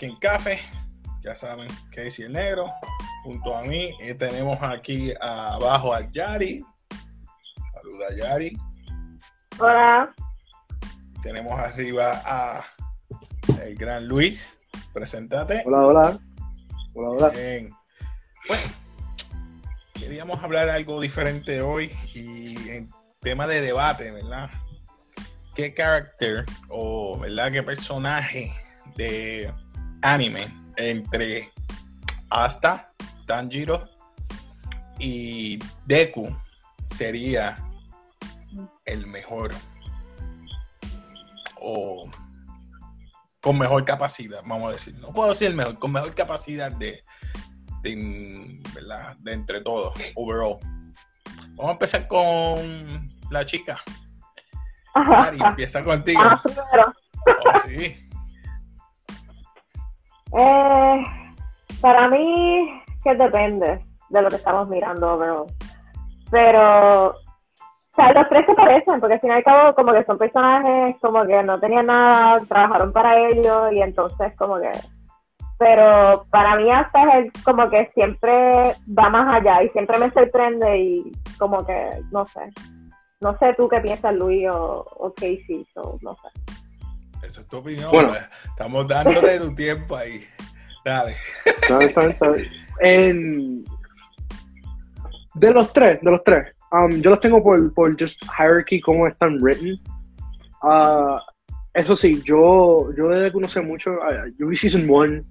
aquí en Café. Ya saben, Casey el Negro. Junto a mí y tenemos aquí abajo a Yari. Saluda Yari. Hola. Tenemos arriba a el gran Luis. Preséntate. Hola, hola. Hola, hola. Bien. Bueno, queríamos hablar algo diferente hoy y en tema de debate, ¿verdad? ¿Qué carácter o, ¿verdad? ¿Qué personaje de anime entre Asta, Tanjiro y Deku sería el mejor o con mejor capacidad, vamos a decir. No puedo decir el mejor, con mejor capacidad de, de, ¿verdad? de entre todos, overall. Vamos a empezar con la chica. Mari, empieza contigo. Ah. Oh, sí. Eh, para mí, que depende de lo que estamos mirando overall. Pero, o sea, los tres se parecen, porque al fin y al cabo, como que son personajes, como que no tenían nada, trabajaron para ellos, y entonces, como que. Pero para mí, hasta es como que siempre va más allá y siempre me sorprende, y como que, no sé. No sé tú qué piensas, Luis o, o Casey, so, no sé. Esa es tu opinión. Bueno. pues. Estamos dándote tu tiempo ahí. Dale. Está está. En- De los tres, de los tres, um, yo los tengo por, por just hierarchy, cómo están written. Ah, eso sí, yo, yo desde que no sé mucho, ah, yo vi Season 1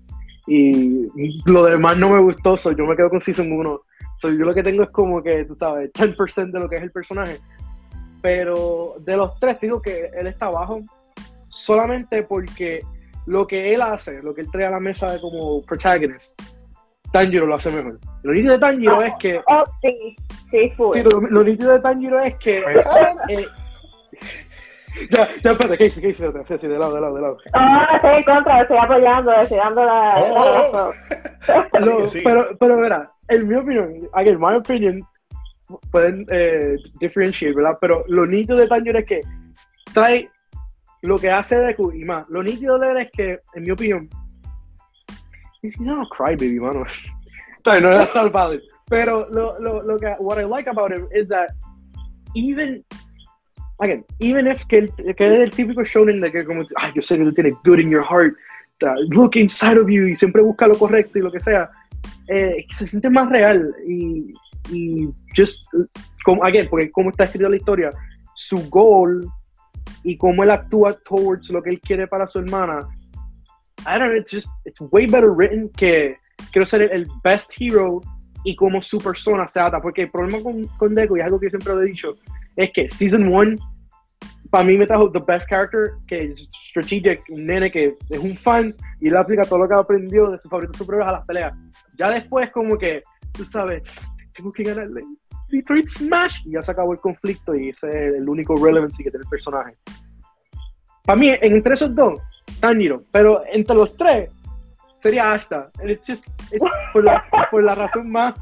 y lo demás no me gustó, so yo me quedo con Season 1. So yo lo que tengo es como que, tú sabes, 10% de lo que es el personaje. Pero de los tres, digo que él está abajo solamente porque lo que él hace, lo que él trae a la mesa de como protagonist, Tanjiro lo hace mejor. Lo nítido de Tanjiro es que. Oh, sí, sí, full. Sí, lo, lo nítido de Tanjiro es que. eh, ya, ya, espérate, Casey, Casey, espérate, sí, sí, de lado, de lado, de lado. No, no estoy en contra, estoy apoyando, estoy dando la, Oh, la oh, razón. No, sí. Pero, pero, verá, en mi opinión, again, my opinion, pueden eh, differentiate, ¿verdad? Pero lo nítido de Tanjiro es que trae lo que hace Deku y más. Lo nítido de él es que, en mi opinión, he's not a crybaby, mano. No that's not valid. Pero lo, lo, lo que, what I like about him is that even, again, even if que, que es el típico shonen de que como, ay, yo sé que tú tienes good in your heart, look inside of you y siempre busca lo correcto y lo que sea, eh, se siente más real y, y just, como, again, porque como está escrita la historia, su goal y cómo él actúa towards lo que él quiere para su hermana, I don't know, it's just, it's way better written que quiero ser el, best hero y como su persona se ata, porque el problema con, con Deku, y es algo que yo siempre lo he dicho, es que Season 1 para mí me trajo the best character, que es Strategic, un nene que es un fan y él aplica todo lo que aprendió de sus favoritos superhéroes a las peleas. Ya después como que, tú sabes, tengo que ganarle Detroit Smash y ya se acabó el conflicto y ese es el único relevancy que tiene el personaje. Para mí, entre esos dos, Tanjiro, pero entre los tres sería Asta. It's just, it's por, la, por la razón más,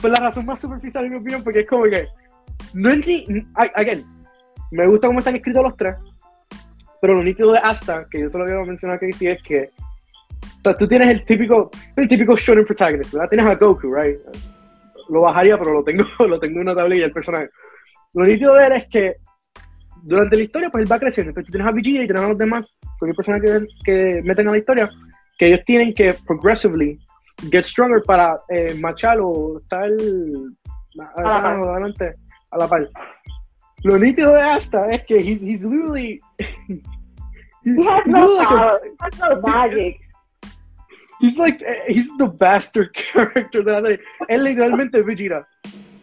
por la razón más superficial en mi opinión, porque es como que, no es ni, again, me gusta cómo están escritos los tres, pero lo nítido de Asta, que yo solo voy a mencionar que sí es que o sea, tú tienes el típico, el típico shonen protagonist, ¿verdad? Tienes a Goku, right? Lo bajaría, pero lo tengo, lo tengo en una tablilla el personaje. Lo nítido de él es que durante la historia, pues él va creciendo. Entonces tú tienes a Vegeta y tienes a los demás, cualquier persona que, que meten a la historia, que ellos tienen que progressively get stronger para eh, machar o estar la par. adelante a la par. Lo nítido de Asta es que he- he's literally He has he's no like a- power, has no magic. He's like, eh, he's the bastard character de la serie. Él literalmente es Vegeta.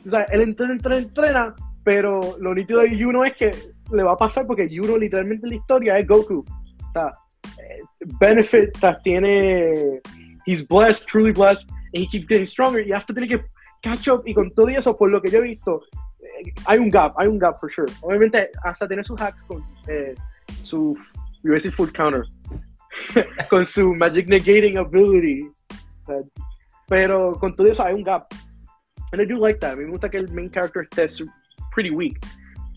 O sea, él entrena, entrena, entrena, pero lo nítido de Yuno es que le va a pasar porque Yuno literalmente en la historia es Goku. O sea, eh, benefit, o sea, tiene, he's blessed, truly blessed, and he keeps getting stronger y hasta tiene que catch up y con todo eso, por lo que yo he visto, eh, hay un gap, hay un gap for sure. Obviamente hasta tiene sus hacks con eh, su, iba a decir full counter, con su magic negating ability. Pero con todo eso hay un gap. And I do like that. A mí me gusta que el main character esté pretty weak.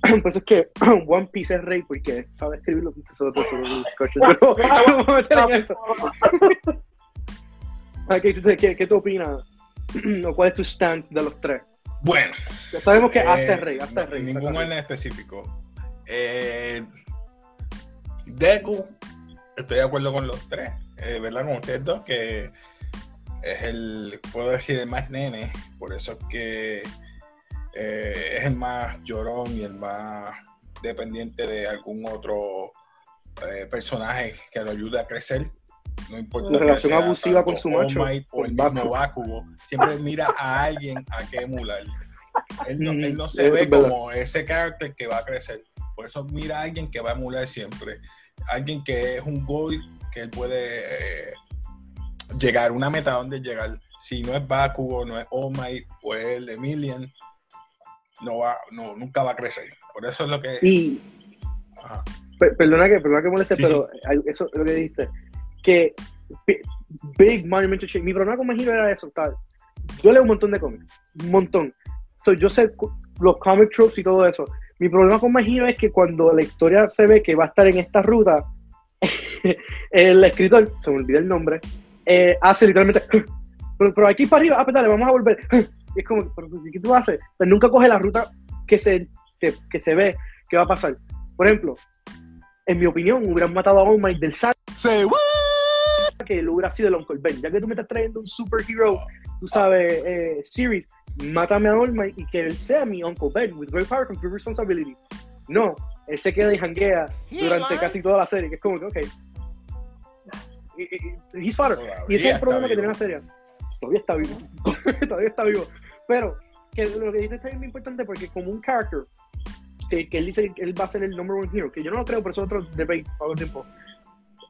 Por eso es que One Piece es rey, porque sabe escribir lo que nosotros Pero no vamos a meter en eso. ¿Qué, qué, qué tú opinas? ¿O ¿Cuál es tu stance de los tres? Bueno. Ya sabemos que hasta eh, es rey, hasta es rey. Ningún saca en específico. Eh, Deku, estoy de acuerdo con los tres, eh, ¿verdad? Con ustedes dos, que es el, puedo decir, el más nene, por eso es que eh, es el más llorón y el más dependiente de algún otro eh, personaje que lo ayude a crecer. No importa La relación sea abusiva con su macho, o el mismo Bakugo. Siempre mira a alguien a que emular. Él no, él no se Eso ve verdad. como ese carácter que va a crecer. Por eso mira a alguien que va a emular siempre. Alguien que es un goal que él puede eh, llegar, una meta donde llegar. Si no es Bakugo, no es All Might o es el Emilian, no va, no, nunca va a crecer. Por eso es lo que. Y Ajá. perdona que, perdona que moleste, Sí, pero eso es lo que dijiste. Que bi- Big Monumental. Mi problema con Magiro era eso. tal. Yo leo un montón de cómics. Un montón. So, yo sé los comic tropes y todo eso. Mi problema con Magiro es que cuando la historia se ve que va a estar en esta ruta, el escritor, se me olvida el nombre, eh, hace literalmente. Pero, aquí para arriba, ah, pues dale, vamos a volver. Y es como, pero, ¿qué tú haces? Pero nunca coge la ruta que se, que, que se ve que va a pasar. Por ejemplo, en mi opinión, hubieran matado a All Might del saco que lo hubiera sido el Uncle Ben. Ya que tú me estás trayendo un superhero, tú sabes, eh, series, mátame a Might y que él sea mi Uncle Ben. With great power comes great responsibility. No, él se queda y janguea durante casi toda la serie, que es como que, ok. Y- y- y- He's fodder. Y ese es el problema que está tiene la serie. Todavía está vivo. Todavía está vivo. Pero que lo que dice está bien importante porque como un character, que, que él dice que él va a ser el number one hero, que yo no lo creo, pero eso es otro debate para otro tiempo.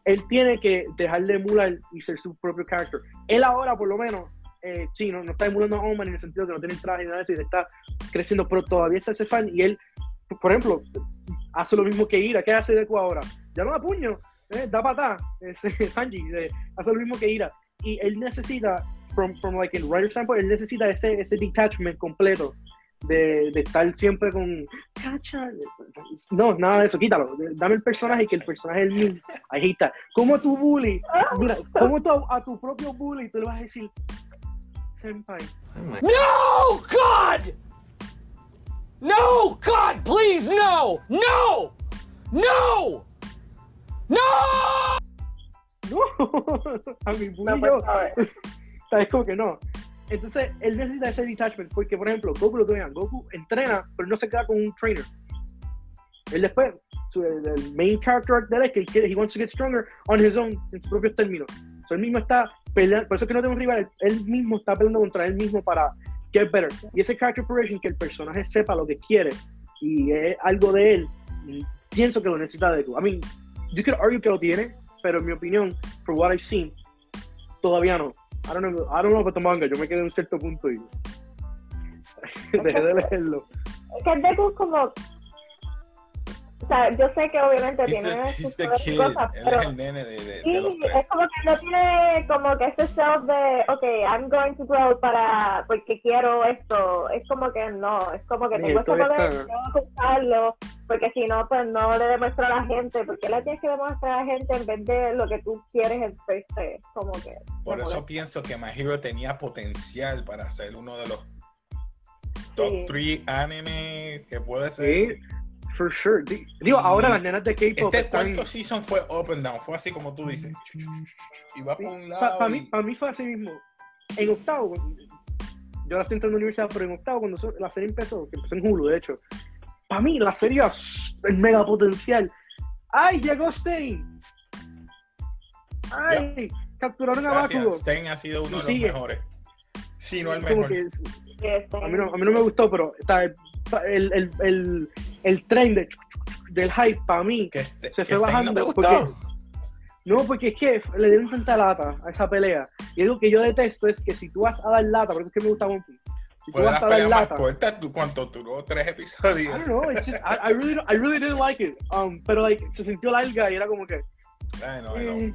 Él tiene que dejar de emular y ser su propio character. Él ahora, por lo menos, eh, sí, no, no está emulando a Oman en el sentido que no tiene traje y nada de eso, y está creciendo, pero todavía está ese fan y él, por ejemplo, hace lo mismo que Ira. ¿Qué hace Deku ahora? Ya no da puño, eh, da patá. Es, Sanji eh, hace lo mismo que Ira. Y él necesita, from, from like el writer standpoint, él necesita ese, ese detachment completo de, de estar siempre con cacha. No, nada de eso, quítalo. Dame el personaje y que el personaje es el mismo. Ahí está. ¿Cómo tu bully? Mira, ¿cómo tú a, tu propio bully tú le vas a decir, Senpai? No, God! No, God, please, no! No! No! No! No, a mi bully No, yo. favor. ¿Sabes? Como que no. Entonces, él necesita ese detachment, porque, por ejemplo, Goku lo vean, Goku entrena, pero no se queda con un trainer. Él después, su, el, el main character de él es que él quiere, he wants to get stronger on his own, en sus propios términos. So, él mismo está peleando, por eso es que no tiene un rival, él, mismo está peleando contra él mismo para get better. Y ese character progression, que el personaje sepa lo que quiere y es algo de él, pienso que lo necesita de tú. I mean, you could argue que lo tiene, pero en mi opinión, for what I've seen, todavía no. I don't know, I don't know about the manga, yo me quedé en un cierto punto y dejé de leerlo. Es que Deku como. O sea, yo sé que obviamente He's tiene the, sus cosas, pero el nene de, de, sí, de es como que no tiene como que ese self de, ok, I'm going to grow para, porque quiero esto. Es como que no, es como que Sí, tengo poder, que usarlo, porque si no, pues no le demuestro a la gente, porque le tienes que demostrar a la gente en vez de lo que tú quieres en first place, como que. Por eso pienso que My Hero tenía potencial para ser uno de los top Sí. 3 anime que puede ser. Sí, for sure. Di- Digo, ahora las nenas de K-pop Este están... cuarto season fue up and down, fue así como tú dices. Y va por un lado. Para y- mí, pa' mí fue así mismo. En octavo, yo ahora estoy entrando a la universidad, pero en octavo, cuando so- la serie empezó, que empezó en Hulu, de hecho, para mí la serie el mega potencial. ¡Ay, llegó Stein! ¡Ay! Capturaron a Bakugo. Stein ha sido uno de los mejores. Si no el mejor. es- a, mí no, a mí no me gustó, pero está el, el, el, el, tren de, del hype para mí Que este, se que fue Stein no te bajando, gustó. No, porque es que le dieron tanta lata a esa pelea. Y algo que yo detesto es que si tú vas a dar lata, porque es que me gusta One Piece, si tú vas a dar lata, cortas. ¿Tú cuánto duró? ¿Tres I episodios? don't know, it's just, I, I really, I really didn't like it. Um, pero like, se sintió larga y era como que, Ay, no, no. eh,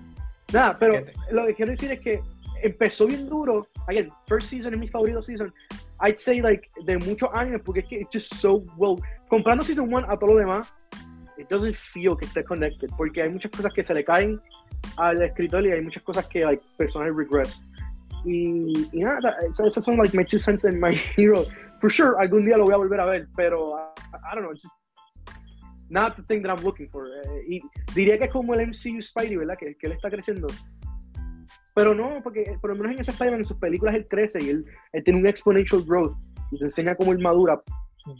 nada, pero ¿Qué te- lo que quiero decir es que empezó bien duro. Again, first season es mi favorito season. I'd say like de muchos años porque es que it's just so well comprando season one a todo lo demás it doesn't feel que esté connected porque hay muchas cosas que se le caen al escritor y hay muchas cosas que like personal regrets y, y nada esos esos son like my two cents and my hero. For sure algún día lo voy a volver a ver pero I, I don't know it's just not the thing that I'm looking for. Eh, y diría que es como el MCU Spidey verdad que, que él está creciendo pero no, porque por lo menos en ese Spider-Man, en sus películas él crece y él, él tiene un exponential growth y te enseña cómo él madura.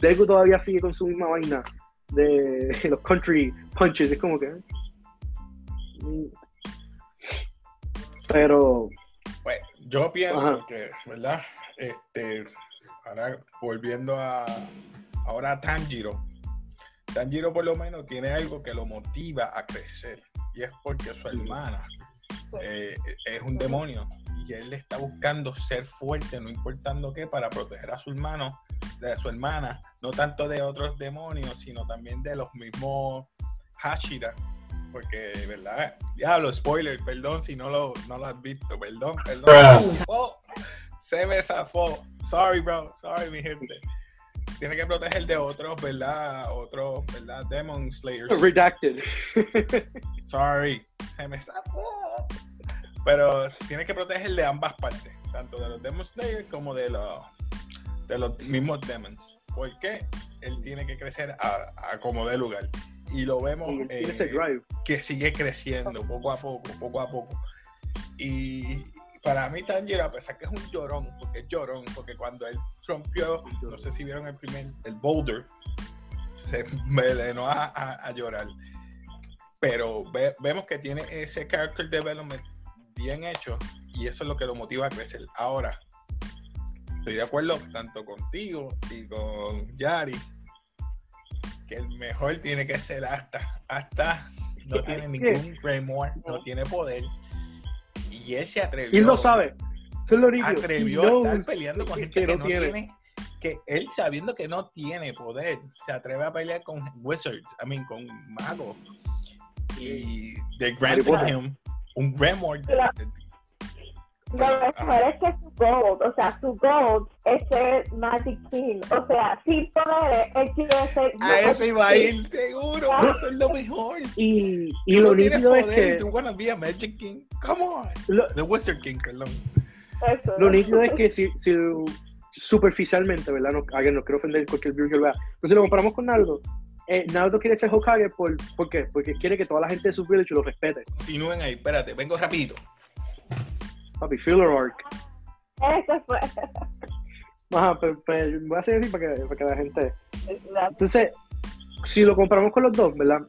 Deku todavía sigue con su misma vaina de los country punches, es como que. mm. Pero. Pues yo pienso Ajá. que, ¿verdad? Este, ahora volviendo a ahora a Tanjiro. Tanjiro por lo menos tiene algo que lo motiva a crecer y es porque su hermana eh, es un demonio y él está buscando ser fuerte, no importando qué, para proteger a su hermano, de su hermana, no tanto de otros demonios, sino también de los mismos Hashira. Porque, ¿verdad? Diablo, spoiler, perdón si no lo, no lo has visto, perdón, perdón. Oh, se me zafó. Sorry, bro, sorry, mi gente. Tiene que proteger de otros, ¿verdad? Otros, ¿verdad? Demon Slayers. Redacted. Sorry, se me zafó. Pero tiene que proteger de ambas partes, tanto de los Demon Slayers como de los, de los mismos Demons. Porque él tiene que crecer a, a como de lugar. Y lo vemos Y eh, que sigue creciendo poco a poco, poco a poco. Y para mí Tanjiro, a pesar que es un llorón, porque es llorón, porque cuando él rompió, no sé si vieron el primer, el boulder, se envenenó a, a- a llorar. Pero ve- vemos que tiene ese character development bien hecho y eso es lo que lo motiva a crecer. Ahora, estoy de acuerdo tanto contigo y con Yari que el mejor tiene que ser hasta, hasta no tiene ningún remor, no tiene poder. Y él se atrevió. Y él lo sabe. Eso es lo nítido. Atrevió a estar peleando con que- gente que, que no tiene. Que él sabiendo que no tiene poder, se atreve a pelear con wizards, I mean, con magos. Y de granted Potter. him un remor de, de- Lo mejor es que su gold, o sea, su gold es ser Magic King. O sea, sin poderes, él quiere ser. A ese iba a Magic ir, seguro, eso es lo mejor. Y, y Tú lo no tienes es poder y que. tú wanna be a Magic King. Come on. Lo, The Wizard King, perdón. Eso. lo nítido es que si, si superficialmente, ¿verdad? No, alguien no quiero ofender cualquier viewer que lo vea. Pero si lo comparamos con Naruto, eh, Naruto quiere ser Hokage por, ¿por qué? Porque quiere que toda la gente de su village lo respete. Continúen ahí, espérate, vengo rapidito. Papi, filler arc. Ese fue. Ajá, pero, pero voy a hacer así para que, para que la gente... Entonces, si lo comparamos con los dos, ¿verdad?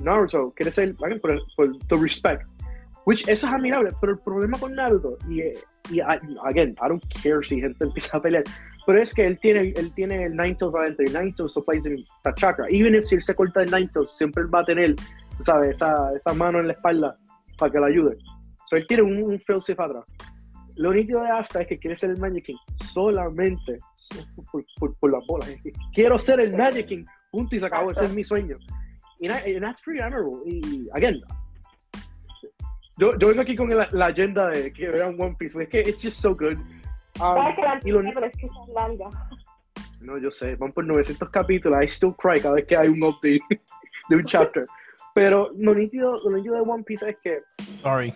Naruto quiere ser, again, por, por the respect, which eso es admirable, pero el problema con Naruto, y, y I- again, I don't care si gente empieza a pelear, pero es que él tiene, él tiene el Nine Tails adentro, y Nine Tails supplies him that chakra, even if si él se corta el Nine Tails, siempre él va a tener, ¿sabes? Esa, esa mano en la espalda para que lo ayude. So él tiene un, un failsafe atrás. Lo nítido de Asta es que quiere ser el Magic King solamente por, por, por las bolas. Quiero ser el Magic King, punto y se acabó. Ese es mi sueño. Y that's pretty admirable. Y, again, yo, yo vengo aquí con la, la agenda de que vean One Piece, es que it's just so good. Um, y lo- no, yo sé, van por 900 capítulos. I still cry cada vez que hay un update de un chapter. Pero lo nítido, lo nítido de One Piece es que Sorry.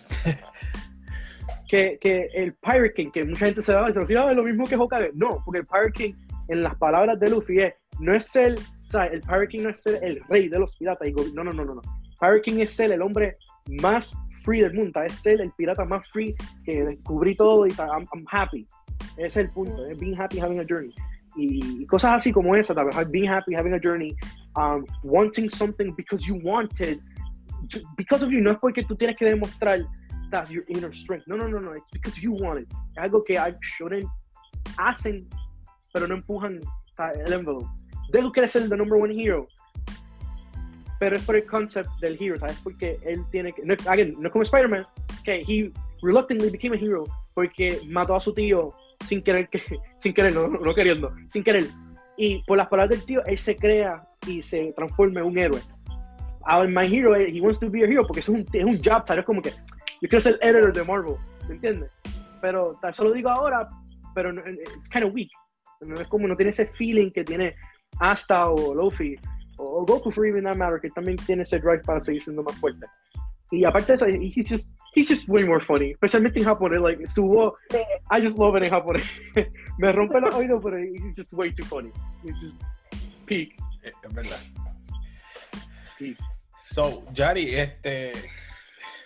que, que el Pirate King, que mucha gente se va y se lo "Ah, es lo mismo que Hokage. No, porque el Pirate King, en las palabras de Luffy, es, no es ser, sea, el Pirate King no es ser el rey de los piratas. Y no, no, no, no, no. Pirate King es ser el hombre más free del mundo, es ser el pirata más free que descubrí todo y I'm, I'm happy. Ese es el punto, es being happy having a journey. Y, cosas así como esa, vez, being happy having a journey, um, wanting something because you wanted, ju- because of you, no es porque tú tienes que demostrar that's your inner strength. No, no, no, no. It's because you want it. Es algo que I shouldn't hacen, pero no empujan el envelope. Dejo quiere ser the number one hero. Pero es por el concept del hero, ¿sabes? Porque él tiene que. No, again, no como Spider-Man, que he reluctantly became a hero porque mató a su tío sin querer, que, sin querer, no, no queriendo, sin querer. Y por las palabras del tío, él se crea y se transforma en un héroe. Ahora, my hero, eh, he wants to be a hero porque es un, es un job, ¿sabes? Como que yo quiero ser el editor de Marvel, ¿me entiendes? Pero tal, eso lo digo ahora, pero no- it's kind of weak. No es como, no tiene ese feeling que tiene Asta o Luffy, o, o Goku for even that matter, que también tiene ese drive para seguir siendo más fuerte. Y aparte de eso, he's just, he's just way more funny, especialmente en japonés, like, su voz, Sí. I just love it en japonés. Me rompe los oídos, pero he's just way too funny. He's just peak. Eh, Es verdad. peak. So, Yari, este,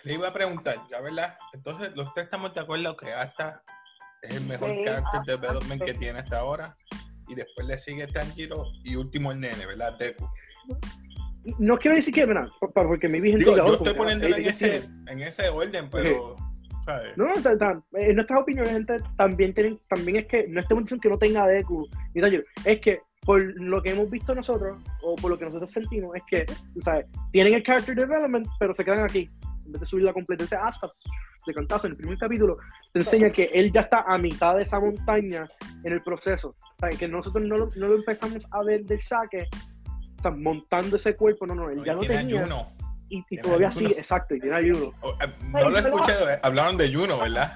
le iba a preguntar, ya verdad, entonces los tres estamos de acuerdo que hasta es el mejor Sí, character Asta, development que sí. tiene hasta ahora. Y después le sigue Tanjiro y último el nene, ¿verdad? Deku. No quiero decir que, pa- porque mi gente Digo, yo estoy eh, en ese, en ese orden, pero, ¿sabes? No, no, ta- ta- en nuestras opiniones, gente, también, tienen, también es que no estamos diciendo que no tenga Deku ni Tanjiro, es que por lo que hemos visto nosotros, o por lo que nosotros sentimos, es que, ¿sabes? Tienen el character development, pero se quedan aquí. En vez de subir la competencia hasta de cantazo en el primer capítulo, te enseña que él ya está a mitad de esa montaña en el proceso. ¿Sabes? Que nosotros no lo, no lo empezamos a ver del saque, o sea, montando ese cuerpo, no, no, él ya No, lo tiene a tenía. Juno. Y, todavía sí, exacto, y tiene ayuno. Eh, No lo escuché, hablaron de Juno, ¿verdad?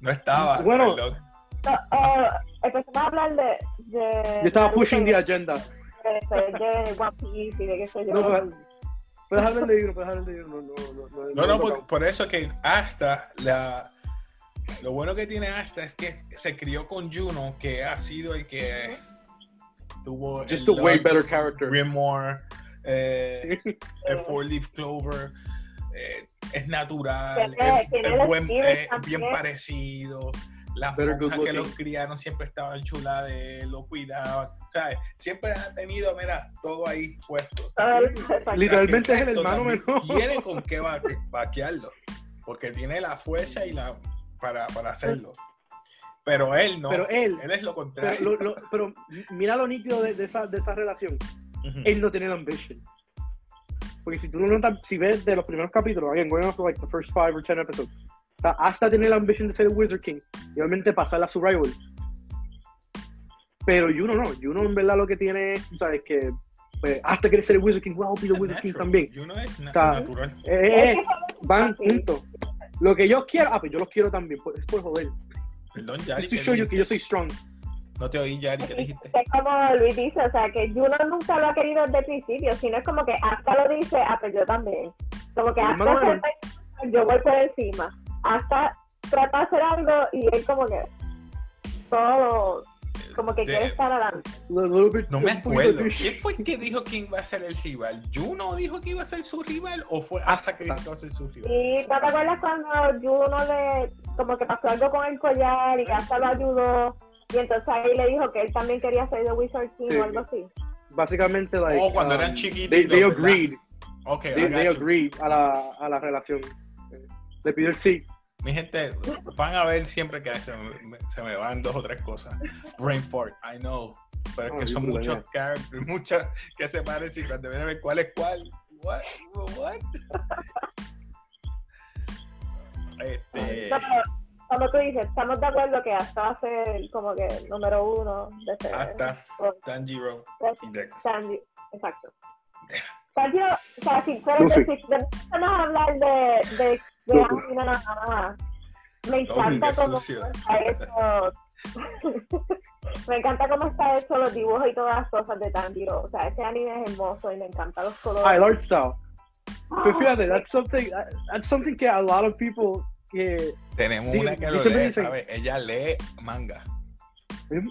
No estaba. Bueno. No, eh, empezamos a hablar de. de Yo estaba pushing the agenda. de, de One Piece y de qué sé yo. No, pero- puedes hablar de uno, puedes hablar de uno. No, no, no, No, no, he por, por eso que hasta la. Lo bueno que tiene hasta es que se crió con Juno, que ha sido el que tuvo. Just a way better character. Grimoire, eh, el Four Leaf Clover. eh, es natural, es, buen- eh, bien parecido. Las monjas que los criaron siempre estaban chulas de él, lo cuidaban. ¿sabes? Siempre ha tenido, mira, todo ahí puesto. Literalmente es el hermano menor. Tiene con qué va- vaquearlo. Porque tiene la fuerza y la para, para hacerlo. Pero él no. Pero él, él es lo pero, contrario. lo- lo- pero mira lo nítido de, de esa, de esa relación. Ujú. Él no tiene la ambition. Porque si tú no notas, si ves de los primeros capítulos, again, going off like the first five or ten episodes, hasta tiene la ambition de ser el Wizard King y obviamente pasar a su rival. Pero Juno no, Juno en verdad lo que tiene es, ¿sabes? Que pues, hasta quiere ser el Wizard King, the Es Wizard King natural. también. Juno es na- Está- natural. Eh, eh, que van juntos. Lo que yo quiero, ah, pues yo los quiero también, es por joder. Perdón, Yari. Just to ¿qué show you que yo soy strong. No te oí, Yari, ¿qué dijiste? Es como Luis dice, o sea, que Juno nunca lo ha querido desde el principio, sino es como que hasta lo dice, ah, pues yo también. Como que hasta se- yo voy por encima. Hasta trata de hacer algo y él como que todo, como que De- quiere estar adelante. No me acuerdo. ¿Quién fue que dijo quién iba a ser el rival? ¿Juno dijo que iba a ser su rival o fue hasta que dijo que iba a ser su rival? Y ¿no te acuerdas cuando Juno le, como que pasó algo con el collar y hasta lo ayudó? Y entonces ahí le dijo que él también quería ser The Wizard King Sí. o algo así. Básicamente, like, Oh, cuando um, eran chiquitos, They, they agreed. Ok, They, they agreed a la, a la relación. Le pidió el sí. Mi gente, van a ver siempre que se me, se me van dos o tres cosas. Brain fart, I know. Pero es Oh, que son Dios, muchos characters, muchas que se parecen cuando vienen a ver cuál es cuál. What? What? Este, No, como tú dices, estamos de acuerdo que hasta va a ser como que el número uno de ser hasta Tanjiro. Sandy. Exacto. Sandy, o sea, si fuera Luffy. de, si empezamos a hablar de, de, de anime nada más, me encanta cómo está hecho. me encanta cómo está hecho los dibujos y todas las cosas de Tanjiro. O sea, ese anime es hermoso y me encantan los colores. Ah, el art style. Pero fíjate, that's something, that's something que a lot of people que... Tenemos una que lo lee, dicen- ¿sabes? Ella lee manga.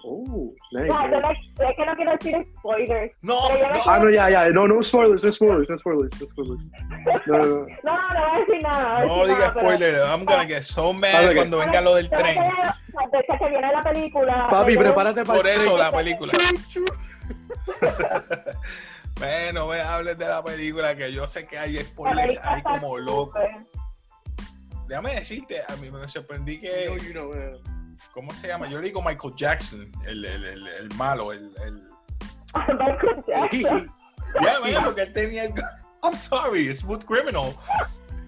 Oh, nice. yo no- es que no quiero decir spoilers. No, Pero no. Ah, no, ya, ya, no, no spoilers, no spoilers, no spoilers, no spoilers. No, no, no. No, no voy a decir nada. No diga spoiler, I'm gonna get so mad Ah, ok. cuando venga lo del tren. Desde que viene la película. Papi, prepárate para Por eso la película. bueno, me hables de la película que yo sé que hay spoilers ahí como loco. Déjame decirte, a mí me sorprendí que, you know, eh. ¿cómo se llama? Yo le digo Michael Jackson, el, el, el, el malo, el, el... Michael Jackson. Ya, man, porque él tenía el... I'm sorry, Smooth Criminal.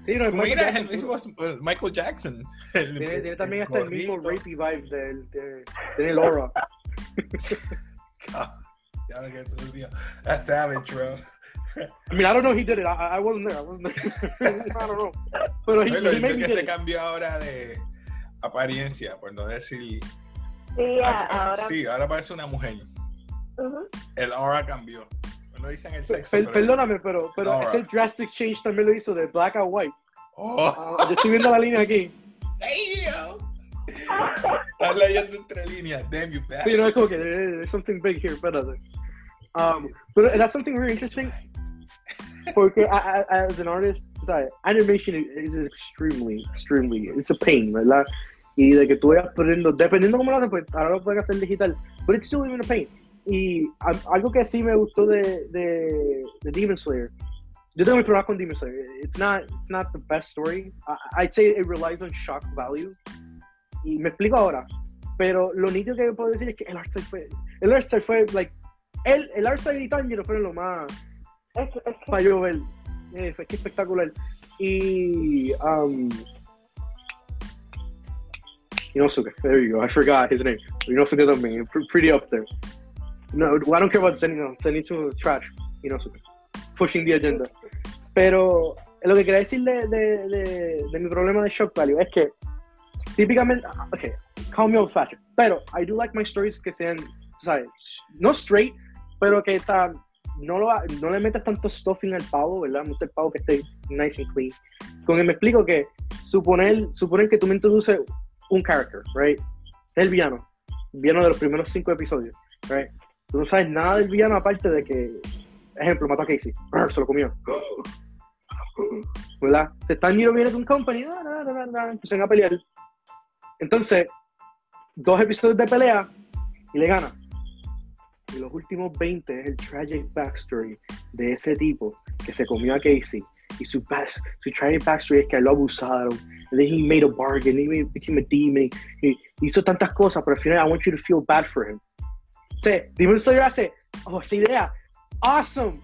Sí, no, Mira, Jackson. el mismo uh, Michael Jackson. El- Tiene, tiene también el hasta el mismo rapey vibe del, de, tiene el aura. Ya lo que sucio. That's savage, bro. I mean, I don't know he did it. I, I wasn't there. I wasn't there. I don't know. Pero he, Lo he lindo made es me que did se it. cambió ahora de apariencia, por no decir Sí, Ah, ahora. Sí, ahora parece una mujer. El aura cambió. No dicen el sexo. Per- pero- perdóname, pero, pero ese drastic change también lo hizo de black a white. Oh, Ah, yo estoy viendo la línea aquí. damn. Estás leyendo entre líneas. Damn you bastard. Sí, no es como eh, there's something big here, espérate. Um, but that's something really interesting porque I, I, as an artist, ¿sabes? animation is extremely, extremely, it's a pain, ¿verdad? Y de que tú vayas poniendo, dependiendo cómo lo hacen, pues ahora lo pueden hacer digital, but it's still even a pain. Y algo que sí me gustó de, de, de Demon Slayer, yo tengo mi problema con Demon Slayer. It's not, it's not the best story. I, I'd say it relies on shock value. Y me explico ahora. Pero lo nítido que puedo decir es que el art style fue, el art style fue, like, el, el art style y Tanjiro fueron lo más, Es, que- es que para yo ver. Fue que espectacular. Y. Um, Inosuke, there you go. I forgot his name. Inosuke también, pr- pretty up there. No, I don't care about Zenitsu. Zenitsu trash. Inosuke. Pushing the agenda. Pero lo que quería decir de, de, de, de mi problema de shock value es que típicamente, ok, call me old fashioned, pero I do like my stories que sean, ¿sabes? No straight, pero que está, no, lo, no le metas tanto stuffing al pavo, ¿verdad? Me gusta el pavo que esté nice and clean. Con que me explico que suponer, suponer que tú me introduces un character, right? El villano, villano de los primeros cinco episodios, right? Tú no sabes nada del villano aparte de que, ejemplo, mató a Casey, se lo comió. ¿Verdad? Se están viendo viene de un company, empiezan a pelear. Entonces, dos episodios de pelea y le gana. Y los últimos 20 es el tragic backstory de ese tipo que se comió a Casey. Y su, back, su tragic backstory es que lo abusaron. And then he made a bargain, he made- became a demon. Y hizo tantas cosas, pero al final I want you to feel bad for him. O sea, Demon Slayer hace, oh, esa idea, awesome.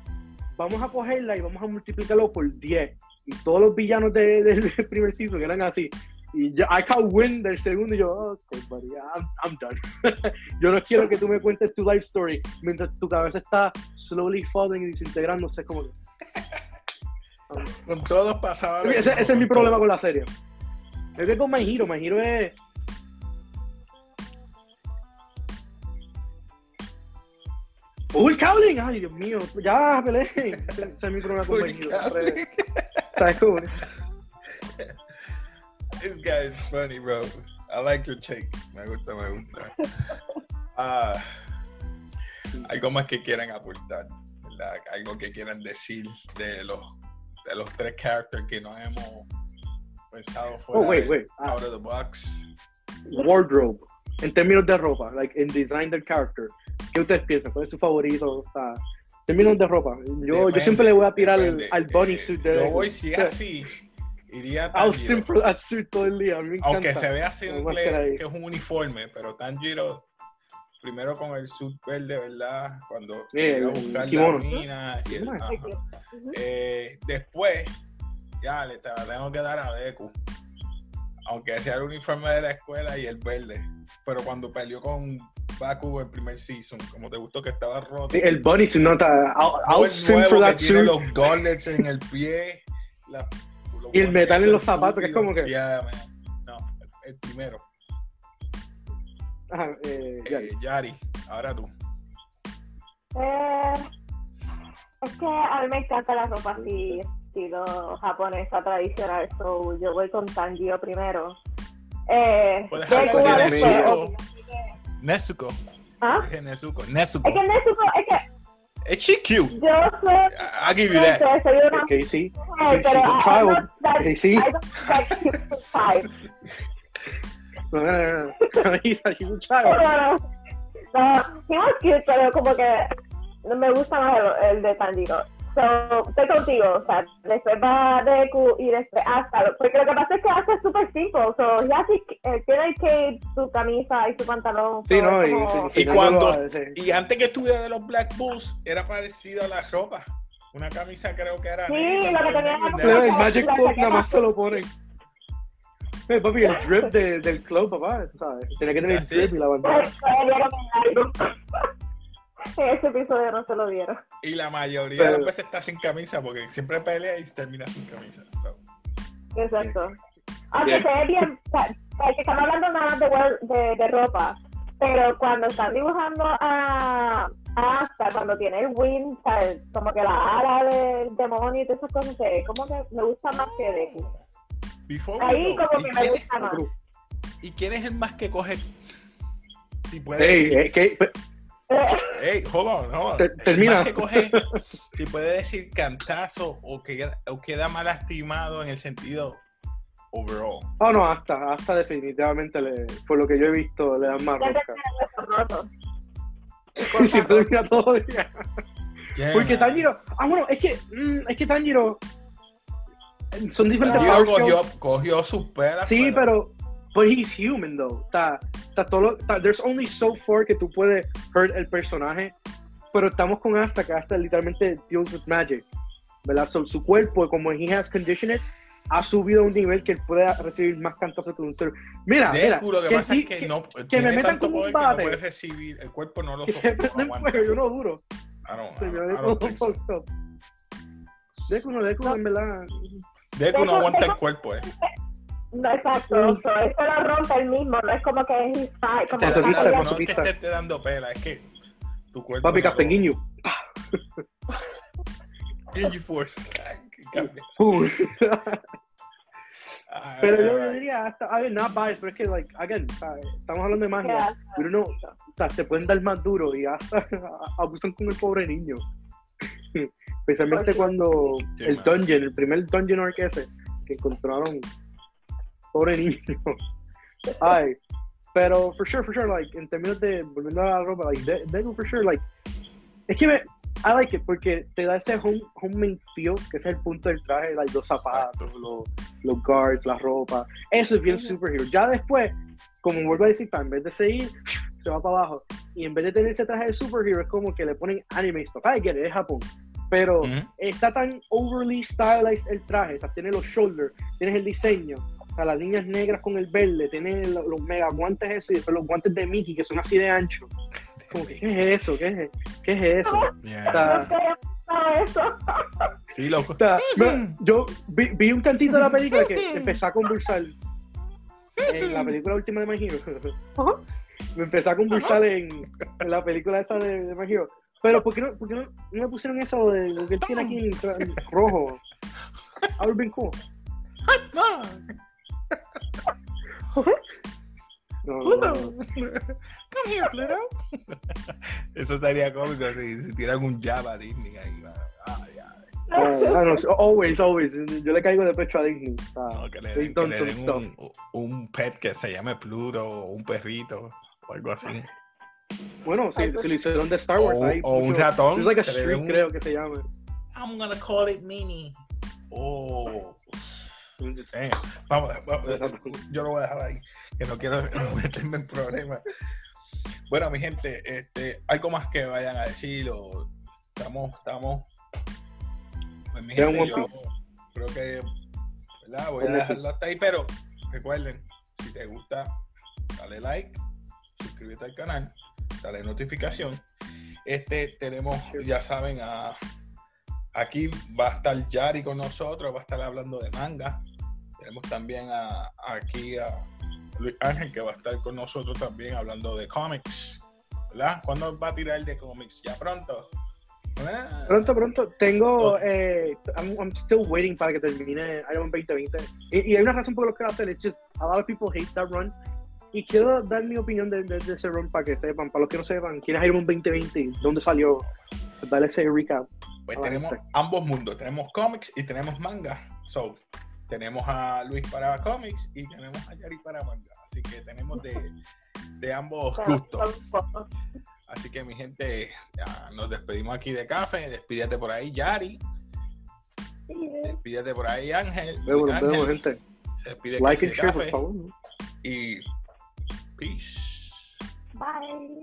Vamos a cogerla y vamos a multiplicarlo por 10. Y todos los villanos de- del primer season eran así. Y yo, I can't win del segundo y yo, oh, okay, buddy, I'm, I'm done. yo no quiero que tú me cuentes tu life story mientras tu cabeza está slowly falling y desintegrándose. Como que- Con todos pasaba. ese, ese es mi con problema con la serie. Es que con My Hero, My Hero es. ¡Uy, Cowling! ¡Ay, Dios mío! ¡Ya, peleé! Ese es mi problema con My Hero. ¿Sabes cómo? This guy is funny, bro. I like your take. Me gusta, me gusta. Ah, algo más que quieran aportar, ¿verdad? Algo que quieran decir de los, de los tres characters que no hemos pensado fuera Oh, wait, wait. Ah, out of the box. wardrobe. En términos de ropa, like, en design del character. ¿Qué ustedes piensan? ¿Cuál es su favorito? En términos de ropa. Yo, yo Depende, siempre le voy a tirar depende. al bunny Eh, suit de Yo voy, si es así, iría a simple todo el día. A mí me encanta. Aunque se vea simple, que es un uniforme, pero Tanjiro, primero con el suit verde, ¿verdad? Cuando Sí, llega a el buscar la mina y el-. Eh, después, ya le te la tengo que dar a Deku. Aunque sea el uniforme de la escuela y el verde. Pero cuando peleó con Baku en primer season, como te gustó que estaba roto. Sí, El bunny suit nota. No I'll el nuevo que tiene suit. los gauntlets en el pie. la- Y el metal en los zapatos, que es como que-. Yeah. No, el primero. Ajá, eh. Eh, Yari, ahora tú. Eh, es que a mí me encanta la ropa así, estilo japonesa tradicional, so yo voy con Tanjiro primero. Eh, Puedes hablar de Nezuko. Nezuko. ¿Ah? Nezuko. Nezuko. Es que Nezuko, es que Es she cute. yo soy, I'll give you that. soy una Casey. mujer, she's pero a child. that- Casey. I don't like cute type. No, no, no, no. He's a, he's a child. Pero, no, he was cute, pero como que no me gusta más el, el de Tanjiro. So, estoy contigo, o sea, después va Deku y después Asta, porque lo que pasa es que Asta es súper simple, so, he hace, eh, tiene cape, su camisa y su pantalón. Sí, no, y, como- Y enseñándolo cuando- Y antes que estuviera de los Black Bulls, era parecido a la ropa. Una camisa creo que era. Sí, negra, lo que tenía era negra. el Magic Club nada más se lo ponen. Eh, papi, el drip de- del club, papá, ¿sabes? Tenía que tener el drip y la bandera. ese episodio no se lo dieron. Y la mayoría de Pero- las veces está sin camisa porque siempre pelea y termina sin camisa. So, Exacto. Aunque Bien. se ve bien, sea, que estamos hablando nada más de, de, de ropa. Pero cuando están dibujando a, a Asta, cuando tiene el wing, ¿sabes? como que la ala del demonio y todas esas cosas, se como que me gusta más que Deku. Before Ahí go, como ¿y que me quién es- gusta más. ¿Y quién es el más que coge? Si puede que, Ey, hold on, hold on. Te- termina. más que coge, si puede decir cantazo o, que, o queda mal lastimado en el sentido overall. oh no, hasta, hasta definitivamente, le, por lo que yo he visto, le dan más rosca. Siempre termina todo día. Yeah, Porque man. Tanjiro, ah bueno, es que, mm, es que Tanjiro eh, son diferentes Tanjiro cogió, cogió sus pelas. Sí, pero, but he's human though. Está, está todo, lo- está- there's only so far que tú puedes hurt el personaje, pero estamos con Asta, que Asta literalmente deals with magic, ¿verdad? So, su cuerpo, como he has conditioned, ha subido a un nivel que él puede recibir más cantazos que un ser. Mira, mira, que, que pasa sí- es que, no que tiene me metan con un no recibir, el cuerpo no lo soporta, no yo no duro. I don't- I don't- I don't think so. Deku no, Deku en verdad. Deku no aguanta el cuerpo, eh. No, exacto. So, eso lo rompe el mismo, no es como que es fight, como Te- no, no es que esté dando pela, es que tu cuerpo. Papi lo- Casteguiño. Genji Force. Pero yo, diría, hasta, a ver, not biased, pero es que, like, again, ¿sabes? estamos hablando de magia, Yeah. pero no, o sea, se pueden dar más duro y hasta abusan con el pobre niño. Especialmente cuando el dungeon, el primer dungeon arc ese, que encontraron, pobre niño. Ay, pero for sure, for sure, like, en términos de, volviendo a la ropa, like, De- Deku for sure, like, es que me, I like it porque te da ese home, homemade feel, que es el punto del traje, like, los zapatos, los, los guards, la ropa. Eso es bien superhero. Ya después, como vuelvo a decir, en vez de seguir, se va para abajo. Y en vez de tener ese traje de superhero, es como que le ponen anime stuff. I get it, es Japón. Pero Ujú. está tan overly stylized el traje. O sea, tiene los shoulders, tienes el diseño. Sea, las líneas negras con el verde, tienes lo- los, mega guantes esos y después los guantes de Mickey que son así de ancho. Como que, ¿qué es eso? ¿Qué es, qué es eso? Yeah. O sea, No sé, no, eso. Sí, loco. O sea, yo vi, vi un cantito de la película que empecé a conversar en la película última de My Hero. Me empecé a conversar en, en la película esa de, de My Hero. Pero ¿por qué no, por qué no, no me pusieron eso de lo que él tiene aquí en, en rojo? Been cool. No, no. Come here, Pluto. Eso estaría cómico si, si tiran un jab a Disney ahí. Ah, ya. Ah, ah, no, always, always. Yo le caigo de pecho a Disney. Sea, No, que le den, que le den un, un pet que se llame Pluto o un perrito o algo así. Bueno, si, si lo hicieron de Star Wars, O- hay o un ratón, Es like a street, un- creo que se llama. I'm gonna call it Mini. Oh. I'm just- Eh, vamos, vamos, yo lo voy a dejar ahí, que no quiero meterme en problemas. Bueno, mi gente, este, algo más que vayan a decir o estamos, estamos. Pues mi gente, yo creo que, ¿verdad? Voy a dejarlo hasta ahí, pero recuerden, si te gusta, dale like, suscríbete al canal, dale notificación. Este, tenemos, ya saben, a, aquí va a estar Yari con nosotros, va a estar hablando de manga. Tenemos también a, aquí a Luis Ángel que va a estar con nosotros también hablando de cómics. ¿Verdad? ¿Cuándo va a tirar de cómics? ¿Ya pronto? Ah. Pronto, pronto. Tengo. Oh. Eh, I'm, I'm still waiting para que termine Iron Man 2020. Y, y hay una razón por la que lo hacer. It's just a lot of people hate that run. Y quiero dar mi opinión de, de- de ese run para que sepan. Para los que no sepan, ¿quién es Iron Man 2020? ¿Dónde salió? Dale ese recap. Pues tenemos ambos mundos. Tenemos cómics y tenemos manga. So, tenemos a Luis para cómics y tenemos a Yari para manga. Así que tenemos de, de ambos gustos. Así que mi gente, ya nos despedimos aquí de café. Despídete por ahí, Yari. Despídete por ahí, Ángel. Vemos, Ángel vemos, gente. se despide Like and de share, por café. favor. Y peace. Bye.